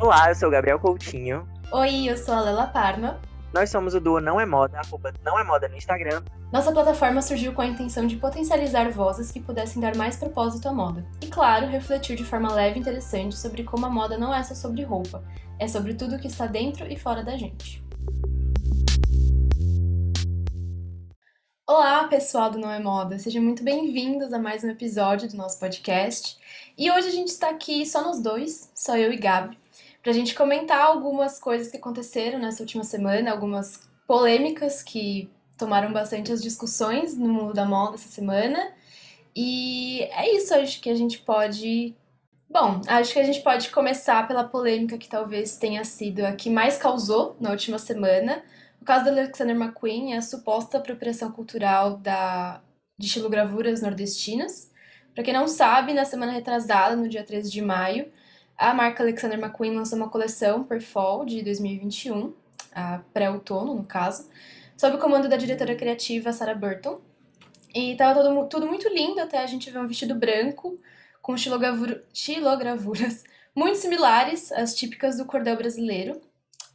Olá, eu sou o Gabriel Coutinho. Oi, eu sou a Lela Parma. Nós somos o duo Não é Moda, arroba Não é Moda no Instagram. Nossa plataforma surgiu com a intenção de potencializar vozes que pudessem dar mais propósito à moda. E claro, refletir de forma leve e interessante sobre como a moda não é só sobre roupa, é sobre tudo que está dentro e fora da gente. Olá, pessoal do Não é Moda, sejam muito bem-vindos a mais um episódio do nosso podcast. E hoje a gente está aqui só nós dois, só eu e Gabi, para a gente comentar algumas coisas que aconteceram nessa última semana, algumas polêmicas que tomaram bastante as discussões no mundo da moda essa semana. E é isso, acho que a gente pode. Bom, acho que a gente pode começar pela polêmica que talvez tenha sido a que mais causou na última semana. O caso da Alexander McQueen é a suposta apropriação cultural da, de estilogravuras nordestinas. Para quem não sabe, na semana retrasada, no dia 13 de maio, a marca Alexander McQueen lançou uma coleção per fall de 2021, a pré-outono, no caso, sob o comando da diretora criativa Sarah Burton. E tava todo, tudo muito lindo até a gente ver um vestido branco com estilogravuras muito similares às típicas do cordel brasileiro.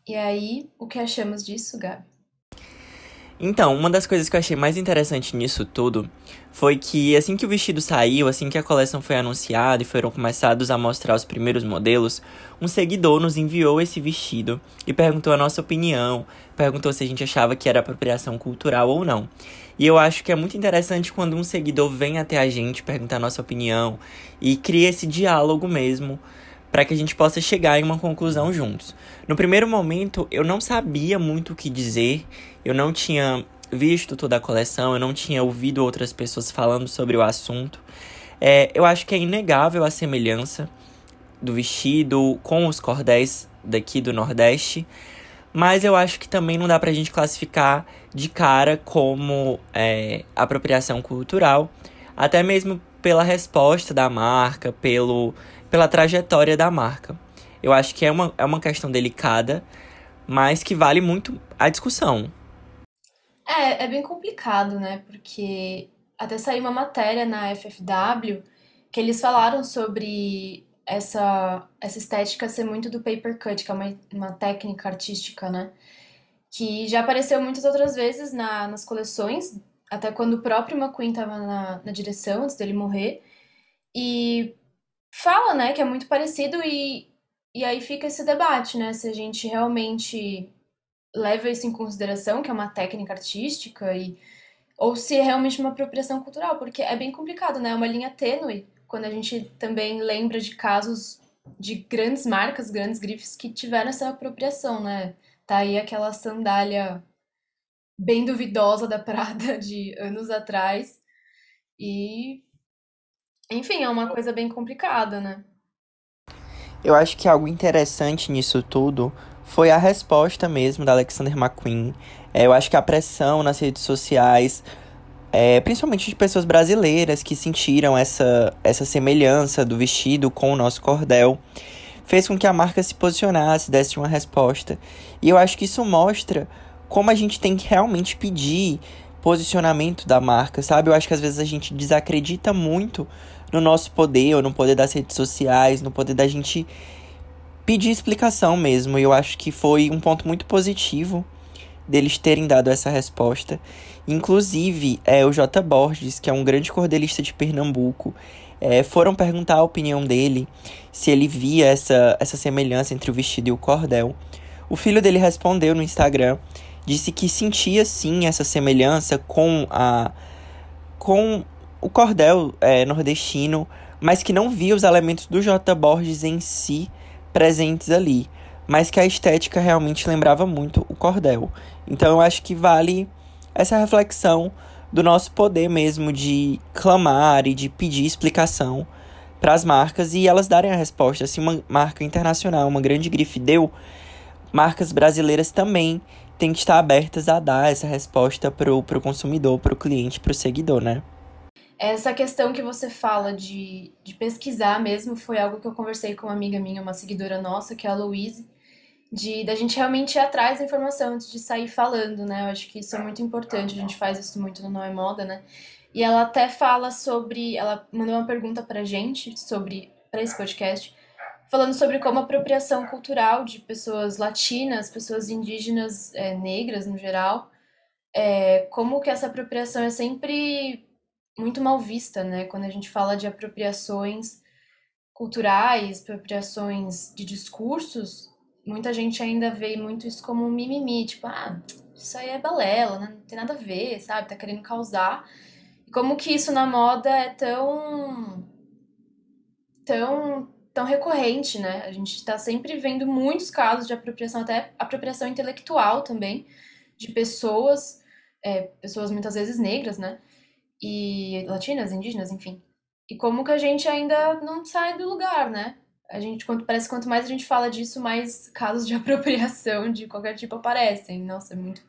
E aí, o que achamos disso, Gabi? Então, uma das coisas que eu achei mais interessante nisso tudo foi que assim que o vestido saiu, assim que a coleção foi anunciada e foram começados a mostrar os primeiros modelos, um seguidor nos enviou esse vestido e perguntou a nossa opinião, perguntou se a gente achava que era apropriação cultural ou não. E eu acho que é muito interessante quando um seguidor vem até a gente perguntar a nossa opinião e cria esse diálogo mesmo para que a gente possa chegar em uma conclusão juntos. No primeiro momento, eu não sabia muito o que dizer, eu não tinha visto toda a coleção, eu não tinha ouvido outras pessoas falando sobre o assunto. É, eu acho que é inegável a semelhança do vestido com os cordéis daqui do Nordeste, mas eu acho que também não dá pra gente classificar de cara como é, apropriação cultural, até mesmo pela resposta da marca, pelo, pela trajetória da marca. Eu acho que é uma, é uma questão delicada, mas que vale muito a discussão. É, é bem complicado, né? Porque até saiu uma matéria na FFW que eles falaram sobre essa, essa estética ser muito do paper cut, que é uma, uma técnica artística, né? Que já apareceu muitas outras vezes na, nas coleções, até quando o próprio McQueen estava na, na direção, antes dele morrer. E fala, né, que é muito parecido e e aí fica esse debate, né? Se a gente realmente leva isso em consideração, que é uma técnica artística, e ou se é realmente uma apropriação cultural, porque é bem complicado, né? É uma linha tênue quando a gente também lembra de casos de grandes marcas, grandes grifes que tiveram essa apropriação, né? Tá aí aquela sandália bem duvidosa da Prada de anos atrás. E enfim, é uma coisa bem complicada, né? Eu acho que algo interessante nisso tudo foi a resposta mesmo da Alexander McQueen. É, eu acho que a pressão nas redes sociais, é, principalmente de pessoas brasileiras que sentiram essa, essa semelhança do vestido com o nosso cordel, fez com que a marca se posicionasse, desse uma resposta. E eu acho que isso mostra como a gente tem que realmente pedir posicionamento da marca, sabe? Eu acho que às vezes a gente desacredita muito no nosso poder, ou no poder das redes sociais, no poder da gente pedir explicação mesmo. E eu acho que foi um ponto muito positivo deles terem dado essa resposta. Inclusive, é, o J. Borges, que é um grande cordelista de Pernambuco, é, foram perguntar a opinião dele, se ele via essa, essa semelhança entre o vestido e o cordel. O filho dele respondeu no Instagram, disse que sentia sim essa semelhança com a com o cordel é, nordestino, mas que não via os elementos do J. Borges em si presentes ali, mas que a estética realmente lembrava muito o cordel. Então eu acho que vale essa reflexão do nosso poder mesmo de clamar e de pedir explicação para as marcas e elas darem a resposta. Se uma marca internacional, uma grande grife deu, marcas brasileiras também têm que estar abertas a dar essa resposta para o consumidor, para o cliente, para o seguidor, né? Essa questão que você fala de, de pesquisar mesmo foi algo que eu conversei com uma amiga minha, uma seguidora nossa, que é a Louise, de da gente realmente ir atrás da informação antes de sair falando, né? Eu acho que isso é muito importante, a gente faz isso muito no Não é Moda, né? E ela até fala sobre, ela mandou uma pergunta pra gente sobre para esse podcast, falando sobre como a apropriação cultural de pessoas latinas, pessoas indígenas, é, negras no geral, é, como que essa apropriação é sempre muito mal vista, né? Quando a gente fala de apropriações culturais, apropriações de discursos, muita gente ainda vê muito isso como um mimimi, tipo, ah, isso aí é balela, né? não tem nada a ver, sabe? Tá querendo causar. E como que isso na moda é tão tão tão recorrente, né? A gente está sempre vendo muitos casos de apropriação, até apropriação intelectual também, de pessoas, é, pessoas muitas vezes negras, né? E latinas, indígenas, enfim. E como que a gente ainda não sai do lugar, né? A gente, quanto, parece que quanto mais a gente fala disso, mais casos de apropriação de qualquer tipo aparecem. Nossa, é muito.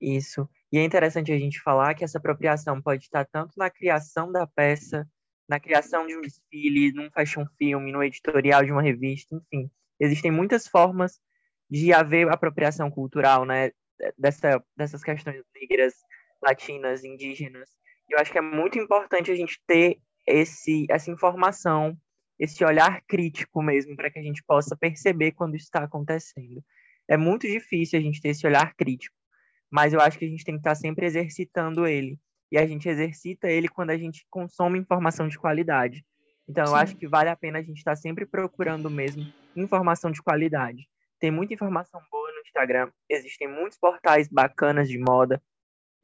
Isso. E é interessante a gente falar que essa apropriação pode estar tanto na criação da peça, na criação de um desfile, num fashion film, no editorial de uma revista, enfim. Existem muitas formas de haver apropriação cultural, né? Dessa, dessas questões negras, latinas, indígenas. Eu acho que é muito importante a gente ter esse, essa informação, esse olhar crítico mesmo, para que a gente possa perceber quando isso está acontecendo. É muito difícil a gente ter esse olhar crítico, mas eu acho que a gente tem que estar tá sempre exercitando ele. E a gente exercita ele quando a gente consome informação de qualidade. Então, Sim. eu acho que vale a pena a gente estar tá sempre procurando mesmo informação de qualidade. Tem muita informação boa no Instagram, existem muitos portais bacanas de moda,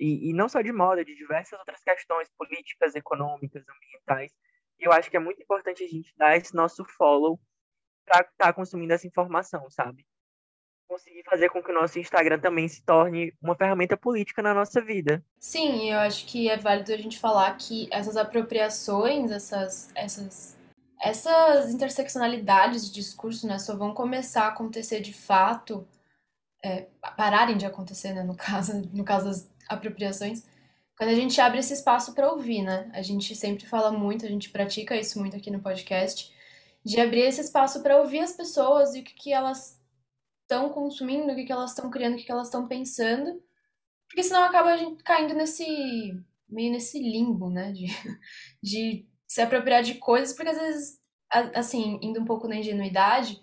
e, e não só de moda, de diversas outras questões políticas, econômicas, ambientais. E eu acho que é muito importante a gente dar esse nosso follow para estar tá consumindo essa informação, sabe? Conseguir fazer com que o nosso Instagram também se torne uma ferramenta política na nossa vida. Sim, eu acho que é válido a gente falar que essas apropriações, essas, essas, essas interseccionalidades de discurso, né, só vão começar a acontecer de fato, é, pararem de acontecer, né, no caso, no caso das apropriações, quando a gente abre esse espaço para ouvir, né? A gente sempre fala muito, a gente pratica isso muito aqui no podcast, de abrir esse espaço para ouvir as pessoas e o que, que elas estão consumindo, o que, que elas estão criando, o que, que elas estão pensando, porque senão acaba a gente caindo nesse meio nesse limbo, né? De, de se apropriar de coisas, porque às vezes, assim, indo um pouco na ingenuidade,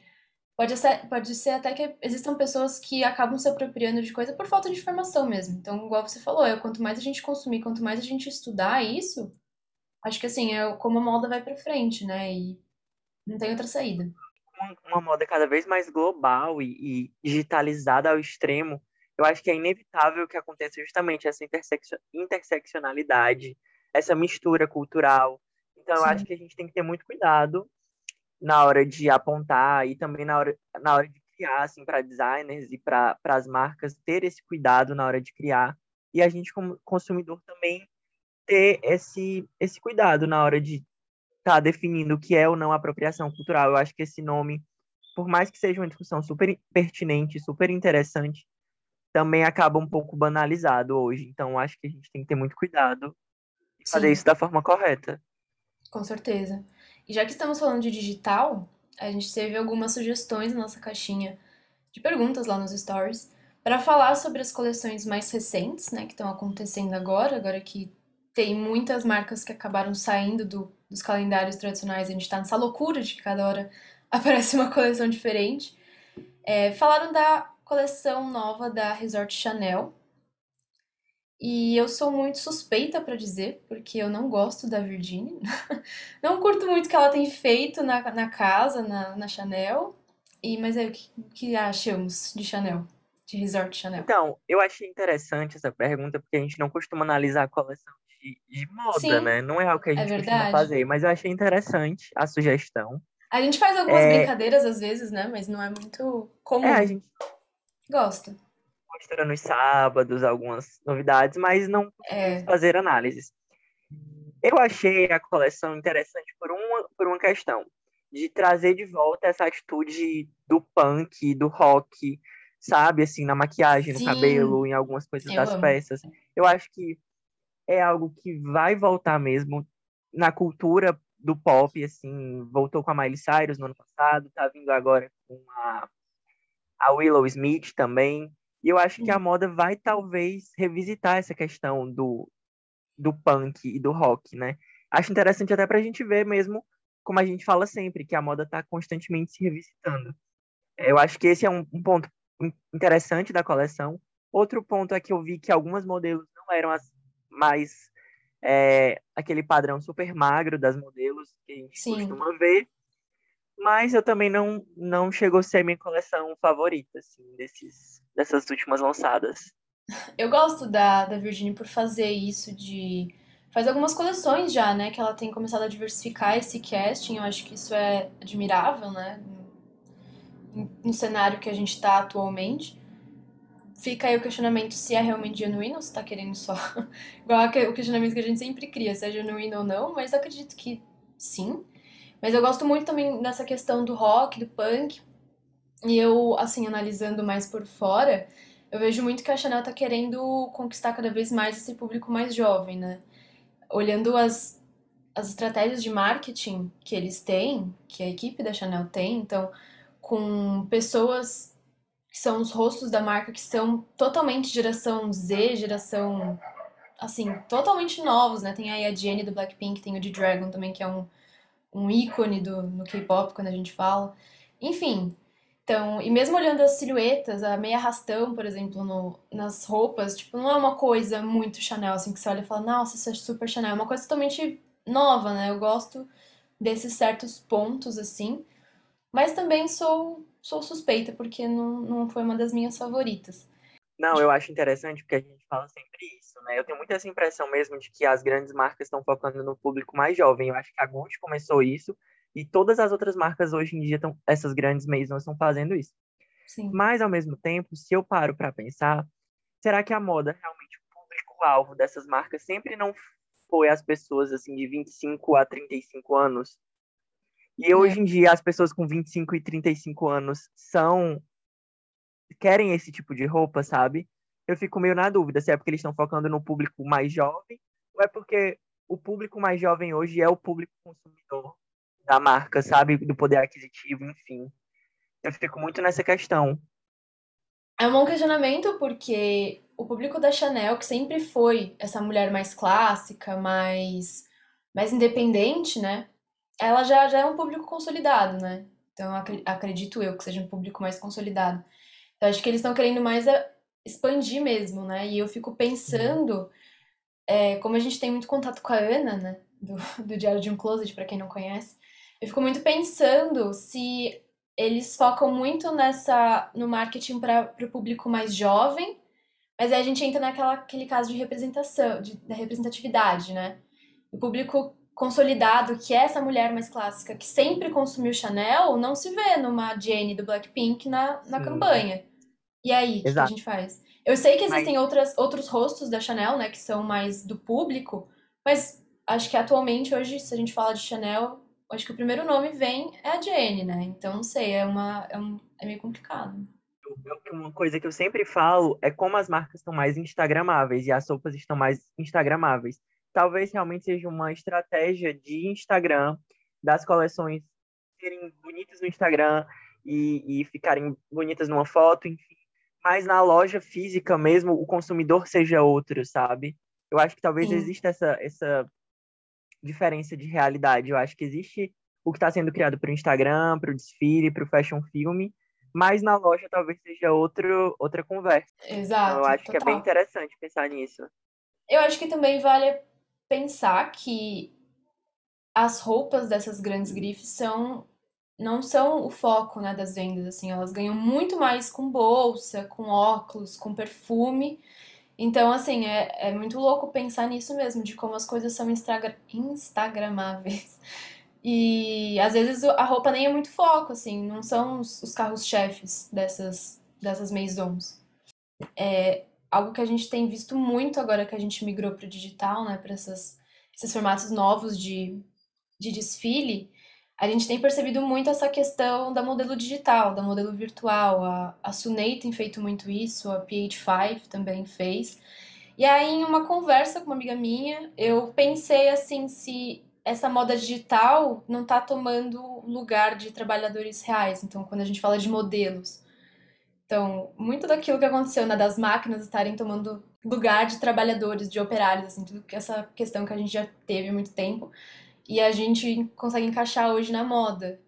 Pode ser, pode ser até que existam pessoas que acabam se apropriando de coisa por falta de informação mesmo. Então, igual você falou, é, quanto mais a gente consumir, quanto mais a gente estudar isso, acho que assim, é como a moda vai para frente, né? E não tem outra saída. Uma, moda cada vez mais global e, e, digitalizada ao extremo, eu acho que é inevitável que aconteça justamente essa interseccionalidade, essa mistura cultural. Então, Sim. eu acho que a gente tem que ter muito cuidado na hora de apontar e também na hora, na hora de criar, assim, para designers e para as marcas ter esse cuidado na hora de criar. E a gente, como consumidor, também ter esse, esse cuidado na hora de estar tá definindo o que é ou não apropriação cultural. Eu acho que esse nome, por mais que seja uma discussão super pertinente, super interessante, também acaba um pouco banalizado hoje. Então, acho que a gente tem que ter muito cuidado e fazer isso da forma correta. Com certeza. E já que estamos falando de digital, a gente teve algumas sugestões na nossa caixinha de perguntas lá nos stories para falar sobre as coleções mais recentes, né, que estão acontecendo agora, agora que tem muitas marcas que acabaram saindo do, dos calendários tradicionais, a gente está nessa loucura de que cada hora aparece uma coleção diferente. É, falaram da coleção nova da Resort Chanel, e eu sou muito suspeita para dizer, porque eu não gosto da Virginia. não curto muito o que ela tem feito na, na casa, na, na Chanel. E, mas aí, o que, que achamos de Chanel? De Resort Chanel? Então, eu achei interessante essa pergunta, porque a gente não costuma analisar a coleção de, de moda, Sim, né? Não é algo que a é gente é costuma fazer, mas eu achei interessante a sugestão. A gente faz algumas é... brincadeiras às vezes, né? Mas não é muito comum. É, a gente... Gosto mostra nos sábados algumas novidades, mas não é. fazer análises. Eu achei a coleção interessante por uma, por uma questão de trazer de volta essa atitude do punk, do rock, sabe, assim, na maquiagem, no Sim. cabelo, em algumas coisas eu das amo. peças. Eu acho que é algo que vai voltar mesmo na cultura do pop, assim, voltou com a Miley Cyrus no ano passado, tá vindo agora com a, a Willow Smith também. E eu acho que a uhum. moda vai talvez revisitar essa questão do, do punk e do rock, né? Acho interessante até para a gente ver mesmo como a gente fala sempre, que a moda está constantemente se revisitando. Eu acho que esse é um, um, ponto interessante da coleção. Outro ponto é que eu vi que algumas modelos não eram as mais é, aquele padrão super magro das modelos que a gente Sim. costuma ver. Mas eu também não, não chegou a ser minha coleção favorita, assim, desses, dessas últimas lançadas. Eu gosto da, da Virginia por fazer isso de. Faz algumas coleções já, né? Que ela tem começado a diversificar esse casting. Eu acho que isso é admirável, né? No, no cenário que a gente está atualmente. Fica aí o questionamento se é realmente genuíno ou se tá querendo só. Igual o questionamento que a gente sempre cria, se é genuíno ou não, mas acredito que sim. Mas eu gosto muito também dessa questão do rock, do punk. E eu, assim, analisando mais por fora, eu vejo muito que a Chanel tá querendo conquistar cada vez mais esse público mais jovem, né? Olhando as, as estratégias de marketing que eles têm, que a equipe da Chanel tem, então, com pessoas que são os rostos da marca, que são totalmente geração Z, geração, assim, totalmente novos, né? Tem aí a Jennie do Blackpink, tem o de Dragon também, que é um, um ícone do, no K-pop, quando a gente fala. Enfim, então, e mesmo olhando as silhuetas, a meia arrastão, por exemplo, no, nas roupas, tipo, não é uma coisa muito Chanel, assim, que você olha e fala, nossa, isso é super Chanel. É uma coisa totalmente nova, né? Eu gosto desses certos pontos, assim. Mas também sou, sou suspeita, porque não, não foi uma das minhas favoritas. Não, eu acho interessante porque a gente fala sempre isso, né? Eu tenho muita essa impressão mesmo de que as grandes marcas estão focando no público mais jovem. Eu acho que a Gucci começou isso e todas as outras marcas hoje em dia, estão, essas grandes maisons estão fazendo isso. Sim. Mas, ao mesmo tempo, se eu paro para pensar, será que a moda realmente o público-alvo dessas marcas sempre não foi as pessoas assim de 25 a 35 anos? E é. hoje em dia, as pessoas com 25 e 35 anos são. querem esse tipo de roupa, sabe? Eu fico meio na dúvida se é porque eles estão focando no público mais jovem ou é porque o público mais jovem hoje é o público consumidor da marca, sabe? Do poder aquisitivo, enfim. Eu fico muito nessa questão. É um bom questionamento porque o público da Chanel, que sempre foi essa mulher mais clássica, mais, mais independente, né? Ela já, já é um público consolidado, né? Então acredito eu que seja um público mais consolidado. Então acho que eles estão querendo mais expandir mesmo, né? E eu fico pensando, é, como a gente tem muito contato com a Ana, né? Do, do Diário de um Closet, para quem não conhece, eu fico muito pensando se eles focam muito nessa no marketing para o público mais jovem, mas aí a gente entra naquela aquele caso de representação, de, da representatividade, né? O público consolidado, que é essa mulher mais clássica, que sempre consumiu Chanel, não se vê numa Jenny do Blackpink na, na campanha. E aí, o que, a gente faz? Eu sei que existem mas... outras, outros rostos da Chanel, né, que são mais do público, mas acho que atualmente, hoje, se a gente fala de Chanel, acho que o primeiro nome vem é a Jenny, né? Então, não sei, é, uma, é, um, é meio complicado. Uma coisa que eu sempre falo é como as marcas estão mais instagramáveis e as roupas estão mais instagramáveis. Talvez realmente seja uma estratégia de Instagram, das coleções serem bonitas no Instagram e, e ficarem bonitas numa foto, enfim. Mas na loja física mesmo, o consumidor seja outro, sabe? Eu acho que talvez Sim. exista essa, essa diferença de realidade. Eu acho que existe o que está sendo criado para o Instagram, para o desfile, para o fashion filme, mas na loja talvez seja outro, outra conversa. Exato. Então, eu acho total. que é bem interessante pensar nisso. Eu acho que também vale pensar que as roupas dessas grandes grifes são não são o foco né, das vendas, assim, elas ganham muito mais com bolsa, com óculos, com perfume, então, assim, é, é muito louco pensar nisso mesmo, de como as coisas são instagra instagramáveis. E às vezes a roupa nem é muito foco, assim, não são os, os carros-chefes dessas, dessas maisons. É algo que a gente tem visto muito agora que a gente migrou para o digital, né, para esses formatos novos de, de desfile a gente tem percebido muito essa questão da modelo digital, da modelo virtual. A, a Sunei tem feito muito isso, a PH5 também fez. E aí, em uma conversa com uma amiga minha, eu pensei assim, se essa moda digital não está tomando lugar de trabalhadores reais. Então, quando a gente fala de modelos. Então, muito daquilo que aconteceu, né, das máquinas estarem tomando lugar de trabalhadores, de operários, assim, tudo essa questão que a gente já teve há muito tempo e a gente consegue encaixar hoje na moda.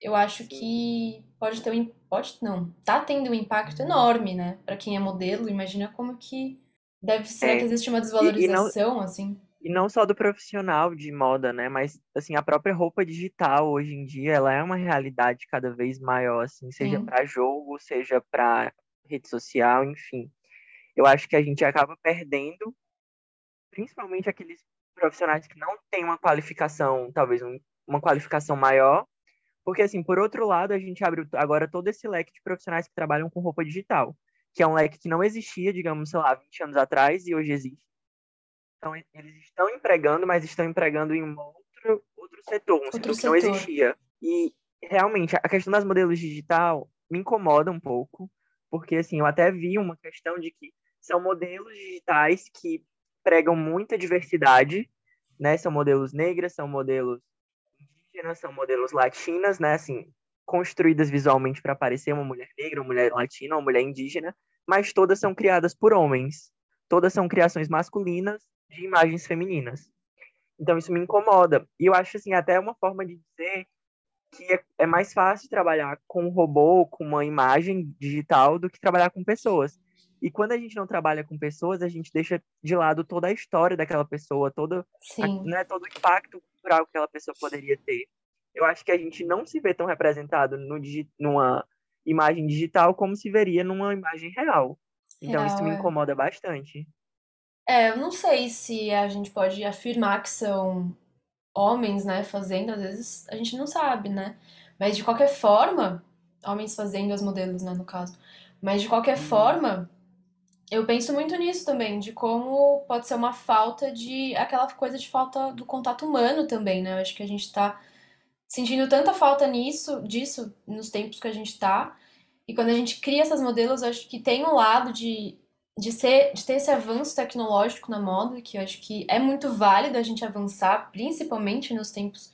Eu acho que pode ter um pode não, tá tendo um impacto enorme, né, para quem é modelo. Imagina como que deve ser é. que existe uma desvalorização e, e não, assim. E não só do profissional de moda, né, mas assim a própria roupa digital hoje em dia, ela é uma realidade cada vez maior, assim, seja para jogo, seja para rede social, enfim. Eu acho que a gente acaba perdendo, principalmente aqueles profissionais que não têm uma qualificação, talvez um, uma qualificação maior, porque assim, por outro lado, a gente abre agora todo esse leque de profissionais que trabalham com roupa digital, que é um leque que não existia, digamos, sei lá, 20 anos atrás e hoje existe. Então, eles estão empregando, mas estão empregando em um outro, outro setor, um outro setor, setor que não existia. E realmente, a questão das modelos digital me incomoda um pouco, porque assim, eu até vi uma questão de que são modelos digitais que pregam muita diversidade, né? São modelos negras, são modelos indígenas, são modelos latinas, né? Assim, construídas visualmente para parecer uma mulher negra, uma mulher latina, uma mulher indígena, mas todas são criadas por homens. Todas são criações masculinas de imagens femininas. Então isso me incomoda. E eu acho assim até uma forma de dizer que é, é mais fácil trabalhar com um robô, com uma imagem digital do que trabalhar com pessoas. E quando a gente não trabalha com pessoas, a gente deixa de lado toda a história daquela pessoa, todo, a, né, todo o impacto cultural que aquela pessoa poderia ter. Eu acho que a gente não se vê tão representado no, numa imagem digital como se veria numa imagem real. Então real, isso me é. incomoda bastante. É, eu não sei se a gente pode afirmar que são homens, né, fazendo, às vezes a gente não sabe, né? Mas de qualquer forma, homens fazendo os modelos, né, no caso. Mas de qualquer uhum. forma, eu penso muito nisso também, de como pode ser uma falta de. aquela coisa de falta do contato humano também, né? Eu acho que a gente tá sentindo tanta falta nisso, disso, nos tempos que a gente tá. E quando a gente cria essas modelos, eu acho que tem um lado de, de, ser, de ter esse avanço tecnológico na moda, que eu acho que é muito válido a gente avançar, principalmente nos tempos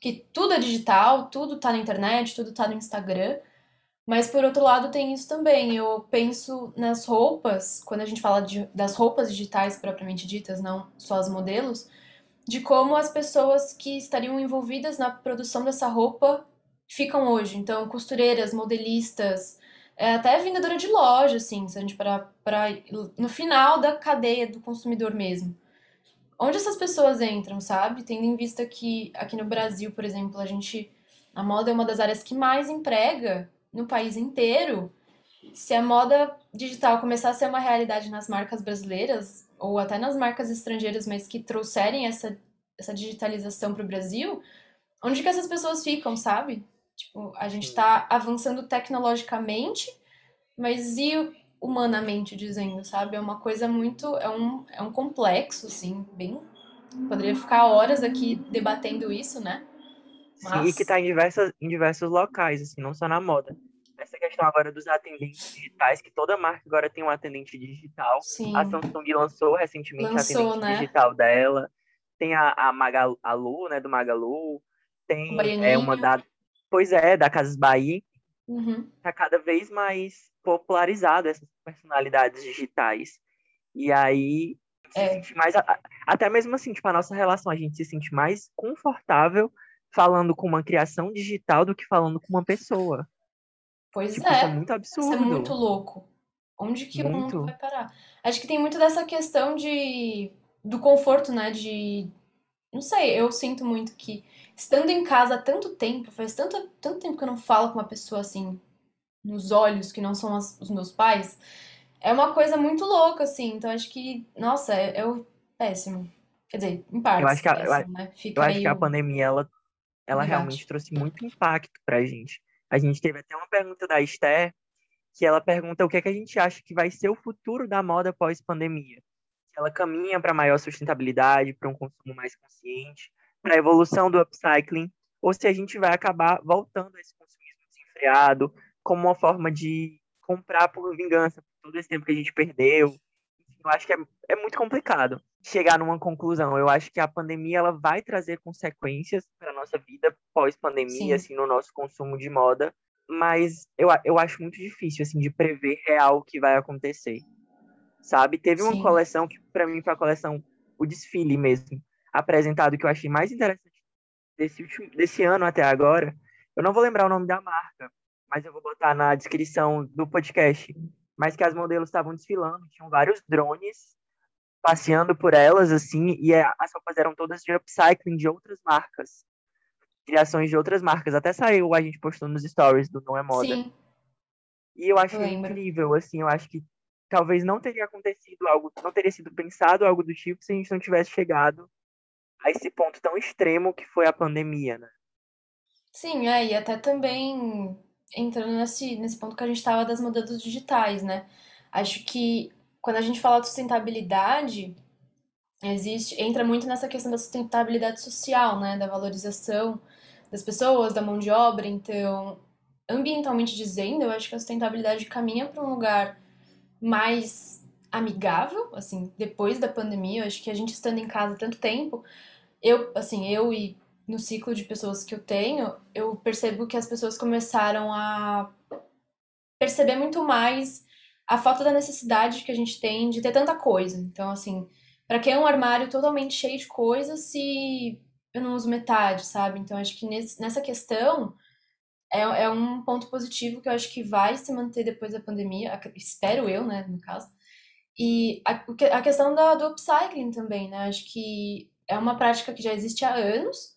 que tudo é digital, tudo tá na internet, tudo tá no Instagram. Mas por outro lado tem isso também. Eu penso nas roupas, quando a gente fala de, das roupas digitais propriamente ditas, não só os modelos, de como as pessoas que estariam envolvidas na produção dessa roupa ficam hoje. Então, costureiras, modelistas, é, até vendedora de loja, assim, se a gente parar para no final da cadeia do consumidor mesmo. Onde essas pessoas entram, sabe? Tendo em vista que aqui no Brasil, por exemplo, a gente a moda é uma das áreas que mais emprega no país inteiro, se a moda digital começar a ser uma realidade nas marcas brasileiras, ou até nas marcas estrangeiras, mas que trouxerem essa, essa digitalização para o Brasil, onde que essas pessoas ficam, sabe? Tipo, a gente está avançando tecnologicamente, mas e humanamente dizendo, sabe? É uma coisa muito. É um, é um complexo, assim, bem. Poderia ficar horas aqui debatendo isso, né? E que está em, diversas, em diversos locais, assim, não só na moda. Essa questão agora dos atendentes digitais, que toda marca agora tem um atendente digital. Sim. A Samsung lançou recentemente lançou, a atendente né? digital dela. Tem a, a Magalu, a Lu, né, do Magalu. Tem é, uma da... Pois é, da Casas Bahia. Uhum. Tá cada vez mais popularizado essas personalidades digitais. E aí, é. se sente mais... Até mesmo assim, tipo, a nossa relação, a gente se sente mais confortável falando com uma criação digital do que falando com uma pessoa. Pois tipo, é. Isso é muito absurdo. Isso é muito louco. Onde que muito. o mundo vai parar? Acho que tem muito dessa questão de do conforto, né? De. Não sei, eu sinto muito que estando em casa há tanto tempo, faz tanto, tanto tempo que eu não falo com uma pessoa assim, nos olhos, que não são as, os meus pais, é uma coisa muito louca, assim. Então acho que, nossa, é, é o péssimo. Quer dizer, em parte. Eu acho que a, péssimo, né? eu acho que a pandemia ela ela realmente trouxe muito impacto para a gente. A gente teve até uma pergunta da Esther, que ela pergunta o que, é que a gente acha que vai ser o futuro da moda pós-pandemia. Se ela caminha para maior sustentabilidade, para um consumo mais consciente, para a evolução do upcycling, ou se a gente vai acabar voltando a esse consumismo desenfreado, como uma forma de comprar por vingança, por todo esse tempo que a gente perdeu. Eu acho que é, é muito complicado chegar numa conclusão. Eu acho que a pandemia ela vai trazer consequências para nossa vida pós-pandemia, assim, no nosso consumo de moda, mas eu, eu acho muito difícil assim de prever real o que vai acontecer. Sabe? Teve uma Sim. coleção que para mim foi a coleção o desfile mesmo, apresentado que eu achei mais interessante desse, último, desse ano até agora, eu não vou lembrar o nome da marca, mas eu vou botar na descrição do podcast. Mas que as modelos estavam desfilando, tinham vários drones passeando por elas, assim, e é, as roupas eram todas de upcycling de outras marcas. Criações de outras marcas. Até saiu, a gente postou nos stories do Não é Moda. Sim. E eu acho eu incrível, assim, eu acho que talvez não teria acontecido algo, não teria sido pensado algo do tipo se a gente não tivesse chegado a esse ponto tão extremo que foi a pandemia, né? Sim, é, e até também entrando nesse, nesse ponto que a gente estava das mudanças digitais, né? Acho que quando a gente fala de sustentabilidade, existe, entra muito nessa questão da sustentabilidade social, né? Da valorização das pessoas, da mão de obra. Então, ambientalmente dizendo, eu acho que a sustentabilidade caminha para um lugar mais amigável, assim, depois da pandemia. Eu acho que a gente estando em casa tanto tempo, eu, assim, eu e no ciclo de pessoas que eu tenho, eu percebo que as pessoas começaram a perceber muito mais a falta da necessidade que a gente tem de ter tanta coisa. Então, assim, para que é um armário totalmente cheio de coisas se eu não uso metade, sabe? Então, acho que nesse, nessa questão é, é um ponto positivo que eu acho que vai se manter depois da pandemia, espero eu, né, no caso. E a, a questão da, do upcycling também, né? Acho que é uma prática que já existe há anos,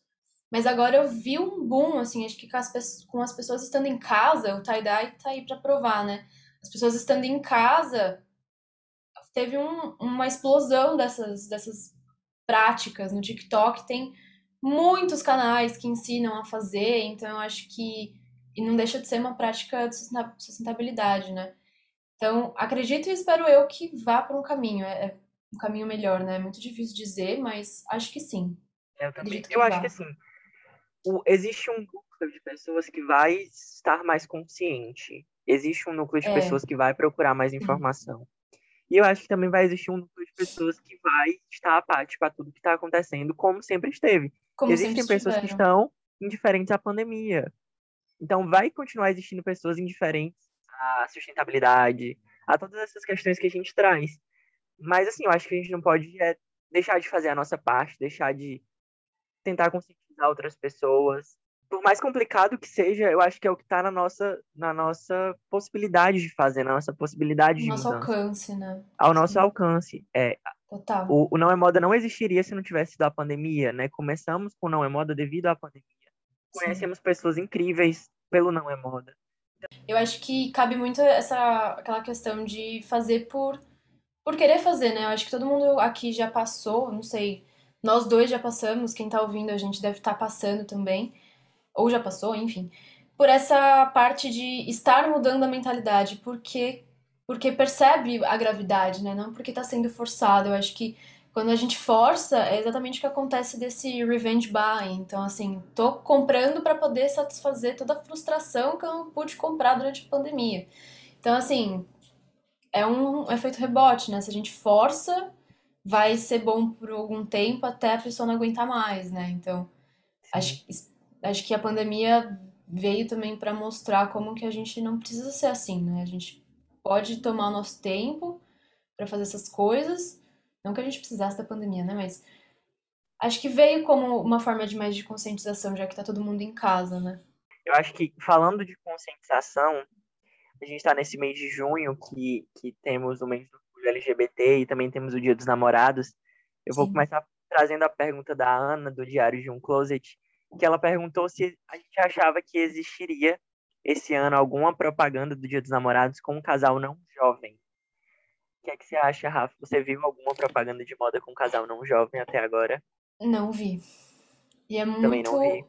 mas agora eu vi um boom, assim, acho que com as, com as pessoas estando em casa, o tie-dye tá aí para provar, né? As pessoas estando em casa, teve um, uma explosão dessas, dessas práticas. No TikTok tem muitos canais que ensinam a fazer, então eu acho que e não deixa de ser uma prática de sustentabilidade, né? Então, acredito e espero eu que vá para um caminho, é, é um caminho melhor, né? É muito difícil dizer, mas acho que sim. Eu também. eu acho que assim, o, existe um núcleo de pessoas que vai estar mais consciente. Existe um núcleo de é. pessoas que vai procurar mais informação. E eu acho que também vai existir um núcleo de pessoas que vai estar apático a tudo que está acontecendo, como sempre esteve. Como Existem sempre pessoas que estão indiferentes à pandemia. Então, vai continuar existindo pessoas indiferentes à sustentabilidade, a todas essas questões que a gente traz. Mas, assim, eu acho que a gente não pode é, deixar de fazer a nossa parte, deixar de tentar conscientizar outras pessoas. Por mais complicado que seja, eu acho que é o que está na nossa, na nossa possibilidade de fazer, na nossa possibilidade de nosso mudança. alcance, né? Ao Sim. nosso alcance. É, Total. O, o Não é Moda não existiria se não tivesse sido a pandemia, né? Começamos com o Não é Moda devido à pandemia. Conhecemos pessoas incríveis pelo Não é Moda. Eu acho que cabe muito essa aquela questão de fazer por por querer fazer, né? Eu acho que todo mundo aqui já passou, não sei, nós dois já passamos, quem tá ouvindo a gente deve estar tá passando também, ou já passou, enfim, por essa parte de estar mudando a mentalidade, porque porque percebe a gravidade, né? Não porque tá sendo forçado. Eu acho que quando a gente força, é exatamente o que acontece desse revenge buying. Então, assim, tô comprando para poder satisfazer toda a frustração que eu não pude comprar durante a pandemia. Então, assim, é um efeito rebote, né? Se a gente força, vai ser bom por algum tempo até a pessoa não aguentar mais, né? Então, acho, acho que a pandemia veio também para mostrar como que a gente não precisa ser assim, né? A gente pode tomar o nosso tempo para fazer essas coisas não que a gente precisasse da pandemia, né? Mas acho que veio como uma forma de mais de conscientização, já que tá todo mundo em casa, né? Eu acho que falando de conscientização, a gente está nesse mês de junho que, que temos o mês do LGBT e também temos o Dia dos Namorados. Eu Sim. vou começar trazendo a pergunta da Ana, do Diário de um Closet, que ela perguntou se a gente achava que existiria esse ano alguma propaganda do Dia dos Namorados com um casal não jovem que é que você acha, Rafa? Você viu alguma propaganda de moda com um casal não jovem até agora? Não vi. E é Também muito. Não vi.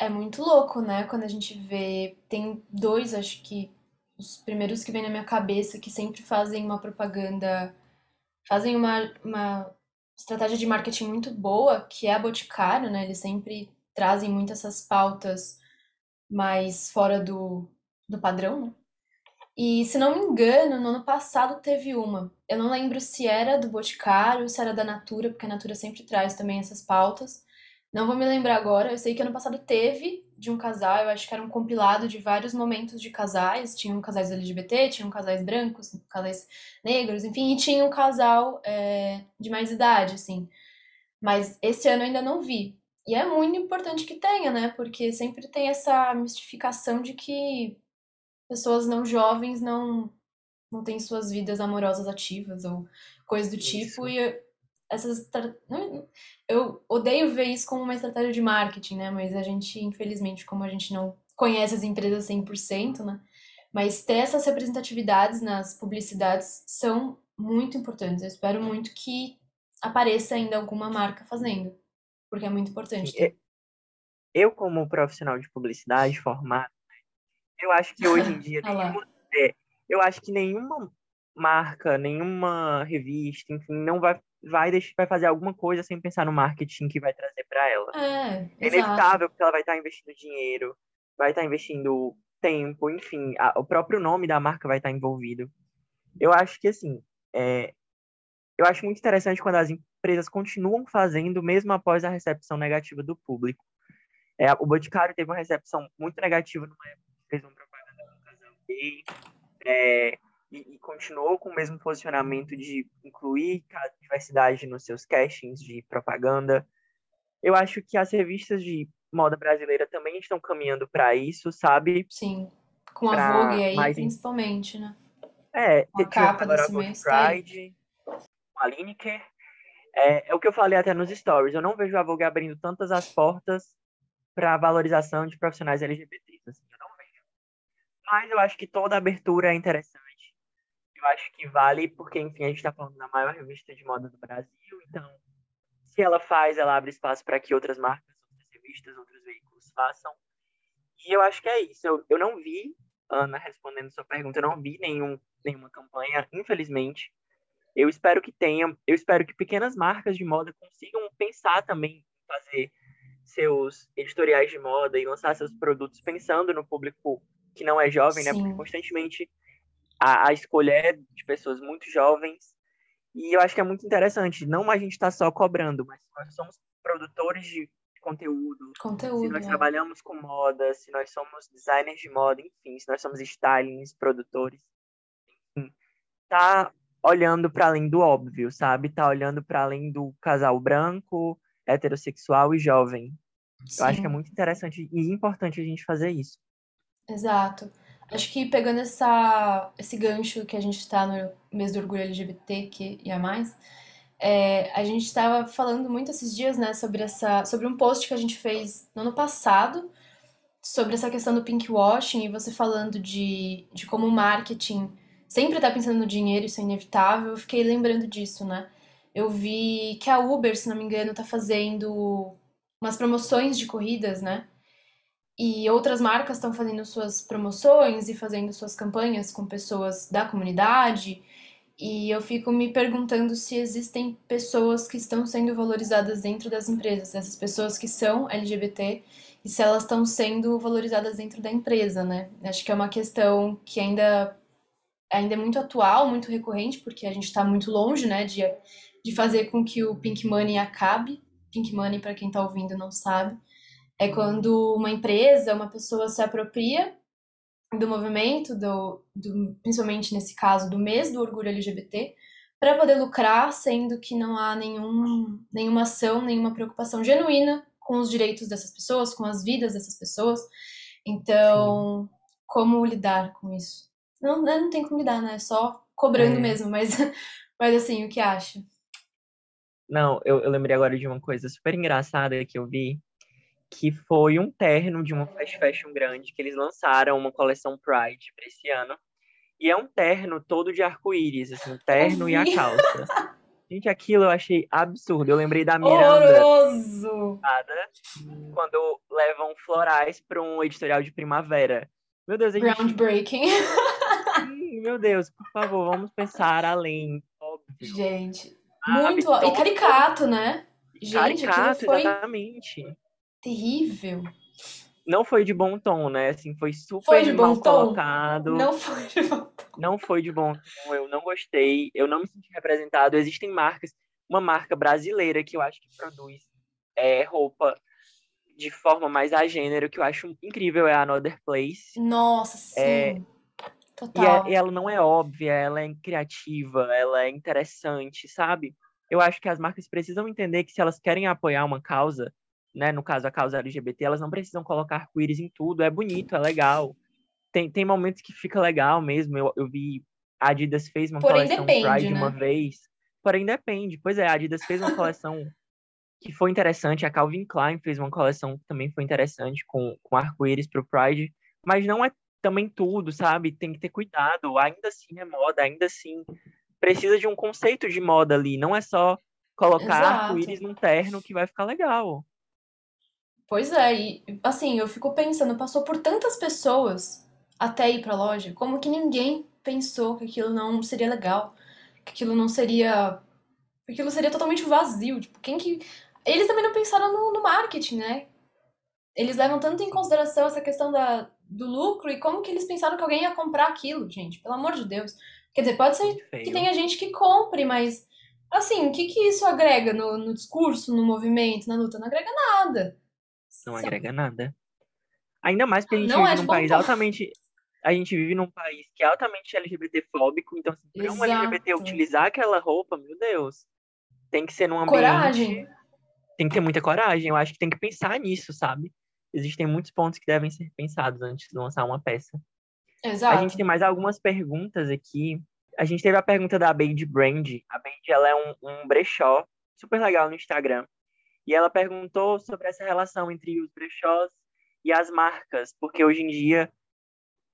É muito louco, né? Quando a gente vê. Tem dois, acho que. Os primeiros que vem na minha cabeça que sempre fazem uma propaganda. Fazem uma, uma estratégia de marketing muito boa, que é a Boticário, né? Eles sempre trazem muito essas pautas mais fora do, do padrão, né? E, se não me engano, no ano passado teve uma. Eu não lembro se era do Boticário, se era da Natura, porque a Natura sempre traz também essas pautas. Não vou me lembrar agora. Eu sei que ano passado teve de um casal, eu acho que era um compilado de vários momentos de casais. Tinham casais LGBT, tinham casais brancos, casais negros, enfim, e tinha um casal é, de mais idade, assim. Mas esse ano eu ainda não vi. E é muito importante que tenha, né? Porque sempre tem essa mistificação de que pessoas não jovens não não têm suas vidas amorosas ativas ou coisas do tipo Isso. e essas eu odeio ver isso como uma estratégia de marketing, né? Mas a gente, infelizmente, como a gente não conhece as empresas 100%, né? Mas ter essas representatividades nas publicidades são muito importantes. Eu espero muito que apareça ainda alguma marca fazendo, porque é muito importante. Ter. Eu, como profissional de publicidade formado, eu acho que hoje em dia nenhuma, é, eu acho que nenhuma marca, nenhuma revista, enfim, não vai vai, deixar, vai fazer alguma coisa sem pensar no marketing que vai trazer para ela. É, é inevitável porque ela vai estar tá investindo dinheiro, vai estar tá investindo tempo, enfim, a, o próprio nome da marca vai estar tá envolvido. Eu acho que assim, é, eu acho muito interessante quando as empresas continuam fazendo mesmo após a recepção negativa do público. É, o Boticário teve uma recepção muito negativa numa época que fez uma propaganda do casal gay. É, e, e, continuou com o mesmo posicionamento de incluir a diversidade nos seus castings de propaganda. Eu acho que as revistas de moda brasileira também estão caminhando para isso, sabe? Sim, com a pra Vogue aí, mais... principalmente, né? É, a capa desse mês. Tá Pride, com a Lineker. É, é o que eu falei até nos stories. Eu não vejo a Vogue abrindo tantas as portas para a valorização de profissionais LGBTs. Assim, eu não vejo. Mas eu acho que toda abertura é interessante eu acho que vale porque, enfim, a gente está falando da maior revista de moda do Brasil, então, se ela faz, ela abre espaço para que outras marcas, outras revistas, outros veículos façam. E eu acho que é isso. Eu, eu não vi, Ana, respondendo sua pergunta, eu não vi nenhum, nenhuma campanha, infelizmente. Eu espero que tenha, eu espero que pequenas marcas de moda consigam pensar também em fazer seus editoriais de moda e lançar seus produtos pensando no público que não é jovem, Sim. né? Porque constantemente a, a escolha é de pessoas muito jovens. E eu acho que é muito interessante. Não a gente está só cobrando, mas nós somos produtores de conteúdo. Conteúdo. Se nós é. trabalhamos com moda, se nós somos designers de moda, enfim, se nós somos stylings, produtores. Enfim, tá olhando para além do óbvio, sabe? Tá olhando para além do casal branco, heterossexual e jovem. Sim. Eu acho que é muito interessante e importante a gente fazer isso. Exato. Acho que pegando essa, esse gancho que a gente está no mês do orgulho LGBT que e a mais, é, a gente estava falando muito esses dias, né, sobre essa, sobre um post que a gente fez no ano passado sobre essa questão do pinkwashing e você falando de, de como o marketing sempre está pensando no dinheiro, isso é inevitável. Eu fiquei lembrando disso, né? Eu vi que a Uber, se não me engano, está fazendo umas promoções de corridas, né? E outras marcas estão fazendo suas promoções e fazendo suas campanhas com pessoas da comunidade. E eu fico me perguntando se existem pessoas que estão sendo valorizadas dentro das empresas, essas pessoas que são LGBT, e se elas estão sendo valorizadas dentro da empresa, né? Acho que é uma questão que ainda, ainda é muito atual, muito recorrente, porque a gente está muito longe, né, de, de fazer com que o Pink Money acabe. Pink Money, para quem está ouvindo, não sabe é quando uma empresa, uma pessoa se apropria do movimento, do, do, principalmente nesse caso do mês do orgulho LGBT, para poder lucrar, sendo que não há nenhum, nenhuma ação, nenhuma preocupação genuína com os direitos dessas pessoas, com as vidas dessas pessoas. Então, Sim. como lidar com isso? Não, não tem como lidar, né? É só cobrando é. mesmo, mas, mas assim, o que acha? Não, eu, eu lembrei agora de uma coisa super engraçada que eu vi, que foi um terno de uma fast fashion grande, que eles lançaram uma coleção Pride para esse ano. E é um terno todo de arco-íris, assim, terno e a calça. Gente, aquilo eu achei absurdo. Eu lembrei da Miranda. Horroroso! Quando levam florais para um editorial de primavera. Meu Deus, a gente... Groundbreaking. Meu Deus, por favor, vamos pensar além. Óbvio. Gente, muito. E caricato, né? Gente, caricato, foi... exatamente terrível. Não foi de bom tom, né? Assim, foi super foi de mal tom? colocado. Não foi de bom tom. Não foi de bom tom. Eu não gostei. Eu não me senti representado. Existem marcas. Uma marca brasileira que eu acho que produz é, roupa de forma mais a gênero, que eu acho incrível, é a Another Place. Nossa, sim. É, Total. E, é, e ela não é óbvia, ela é criativa, ela é interessante, sabe? Eu acho que as marcas precisam entender que se elas querem apoiar uma causa, né, no caso a causa LGBT, elas não precisam colocar arco-íris em tudo, é bonito, é legal. Tem, tem momentos que fica legal mesmo. Eu, eu vi a Adidas fez uma Porém, coleção depende, Pride né? uma vez. Porém, depende. Pois é, a Adidas fez uma coleção que foi interessante. A Calvin Klein fez uma coleção que também foi interessante com, com arco-íris pro Pride. Mas não é também tudo, sabe? Tem que ter cuidado. Ainda assim é moda, ainda assim precisa de um conceito de moda ali. Não é só colocar arco-íris num terno que vai ficar legal. Pois é, e assim, eu fico pensando, passou por tantas pessoas até ir pra loja, como que ninguém pensou que aquilo não seria legal, que aquilo não seria. que aquilo seria totalmente vazio. Tipo, quem que. Eles também não pensaram no, no marketing, né? Eles levam tanto em consideração essa questão da, do lucro e como que eles pensaram que alguém ia comprar aquilo, gente. Pelo amor de Deus. Quer dizer, pode ser que tenha gente que compre, mas assim, o que, que isso agrega no, no discurso, no movimento, na luta? Não agrega nada. Não agrega nada. Ainda mais porque a gente não vive é num país altamente a gente vive num país que é altamente LGBTfóbico, então se assim, um LGBT utilizar aquela roupa, meu Deus, tem que ser num ambiente... Coragem. Tem que ter muita coragem, eu acho que tem que pensar nisso, sabe? Existem muitos pontos que devem ser pensados antes de lançar uma peça. Exato. A gente tem mais algumas perguntas aqui. A gente teve a pergunta da Bade Brand. A Bade, ela é um, um brechó super legal no Instagram. E ela perguntou sobre essa relação entre os brechós e as marcas, porque hoje em dia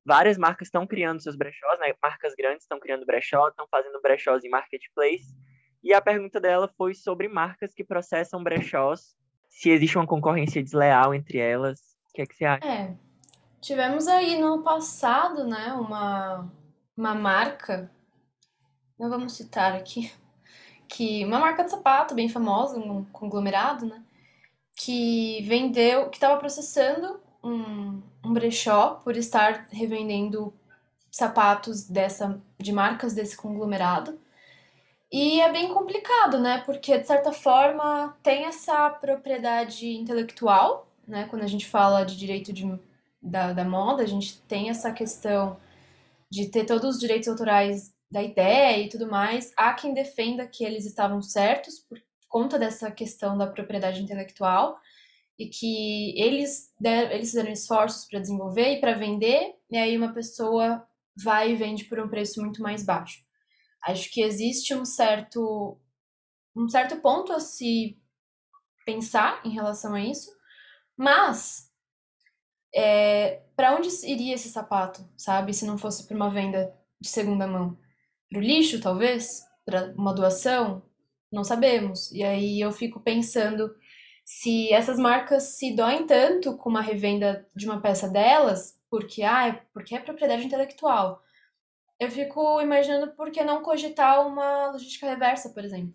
várias marcas estão criando seus brechós, né? Marcas grandes estão criando brechó, estão fazendo brechós em marketplace. E a pergunta dela foi sobre marcas que processam brechós, se existe uma concorrência desleal entre elas. O que é que você acha? É. Tivemos aí no passado, né, uma, uma marca, não vamos citar aqui, que uma marca de sapato bem famosa, um conglomerado, né, que vendeu, que estava processando um, um brechó por estar revendendo sapatos dessa de marcas desse conglomerado. E é bem complicado, né? Porque de certa forma tem essa propriedade intelectual, né? Quando a gente fala de direito de, da, da moda, a gente tem essa questão de ter todos os direitos autorais da ideia e tudo mais. Há quem defenda que eles estavam certos por conta dessa questão da propriedade intelectual e que eles, der, eles fizeram esforços para desenvolver e para vender, e aí uma pessoa vai e vende por um preço muito mais baixo. Acho que existe um certo um certo ponto a se pensar em relação a isso, mas é, para onde iria esse sapato, sabe? Se não fosse para uma venda de segunda mão, para o lixo, talvez, para uma doação, não sabemos. E aí eu fico pensando se essas marcas se doem tanto com uma revenda de uma peça delas, porque, ah, é, porque é propriedade intelectual, eu fico imaginando por que não cogitar uma logística reversa, por exemplo.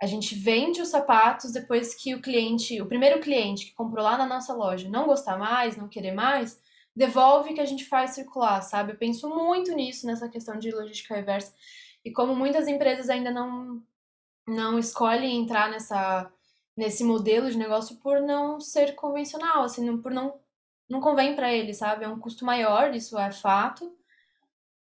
A gente vende os sapatos depois que o cliente, o primeiro cliente que comprou lá na nossa loja, não gostar mais, não querer mais, devolve que a gente faz circular, sabe? Eu penso muito nisso, nessa questão de logística reversa. E como muitas empresas ainda não, não escolhem entrar nessa nesse modelo de negócio por não ser convencional, assim, por não não convém para ele, sabe? É um custo maior, isso é fato.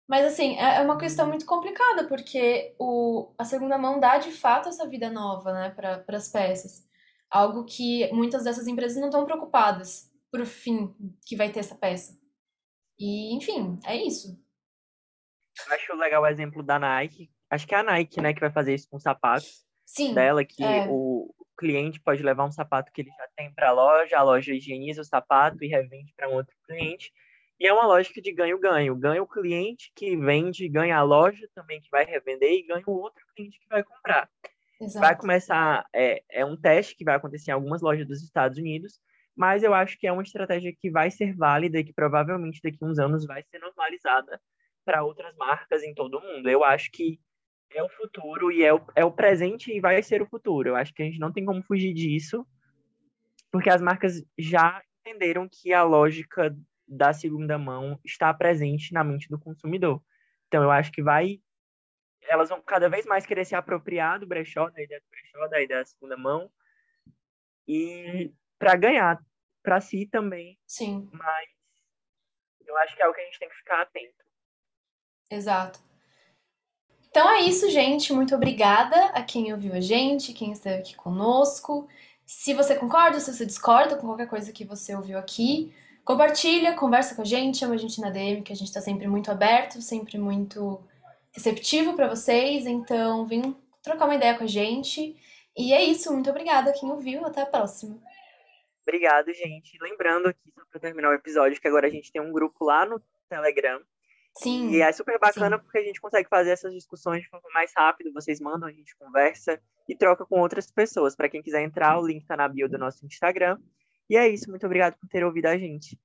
Mas assim, é, é uma questão muito complicada, porque o, a segunda mão dá de fato essa vida nova, né, para as peças. Algo que muitas dessas empresas não estão preocupadas por o fim que vai ter essa peça. E, enfim, é isso. Acho legal o exemplo da Nike. Acho que é a Nike, né, que vai fazer isso com sapatos. Sim. Dela, que é. o, cliente pode levar um sapato que ele já tem para a loja, a loja higieniza o sapato e revende para um outro cliente. E é uma lógica de ganho-ganho. Ganha o cliente que vende, ganha a loja também que vai revender e ganha o outro cliente que vai comprar. Exato. Vai começar, é, é um teste que vai acontecer em algumas lojas dos Estados Unidos, mas eu acho que é uma estratégia que vai ser válida e que provavelmente daqui a uns anos vai ser normalizada para outras marcas em todo o mundo. Eu acho que é o futuro e é o, é o presente e vai ser o futuro. Eu acho que a gente não tem como fugir disso, porque as marcas já entenderam que a lógica da segunda mão está presente na mente do consumidor. Então, eu acho que vai. Elas vão cada vez mais querer se apropriar do brechó, da ideia do brechó, da ideia da segunda mão, e para ganhar para si também. Sim. Mas eu acho que é o que a gente tem que ficar atento. Exato. Então é isso, gente. Muito obrigada a quem ouviu a gente, quem esteve aqui conosco. Se você concorda, se você discorda com qualquer coisa que você ouviu aqui, compartilha, conversa com a gente, chama a gente na DM, que a gente está sempre muito aberto, sempre muito receptivo para vocês. Então, vem trocar uma ideia com a gente. E é isso, muito obrigada quem ouviu, até a próxima. Obrigado, gente. Lembrando aqui, só para terminar o episódio, que agora a gente tem um grupo lá no Telegram. Sim. E é super bacana sim. porque a gente consegue fazer essas discussões de forma mais rápida. Vocês mandam, a gente conversa e troca com outras pessoas. Para quem quiser entrar, o link está na bio do nosso Instagram. E é isso. Muito obrigado por ter ouvido a gente.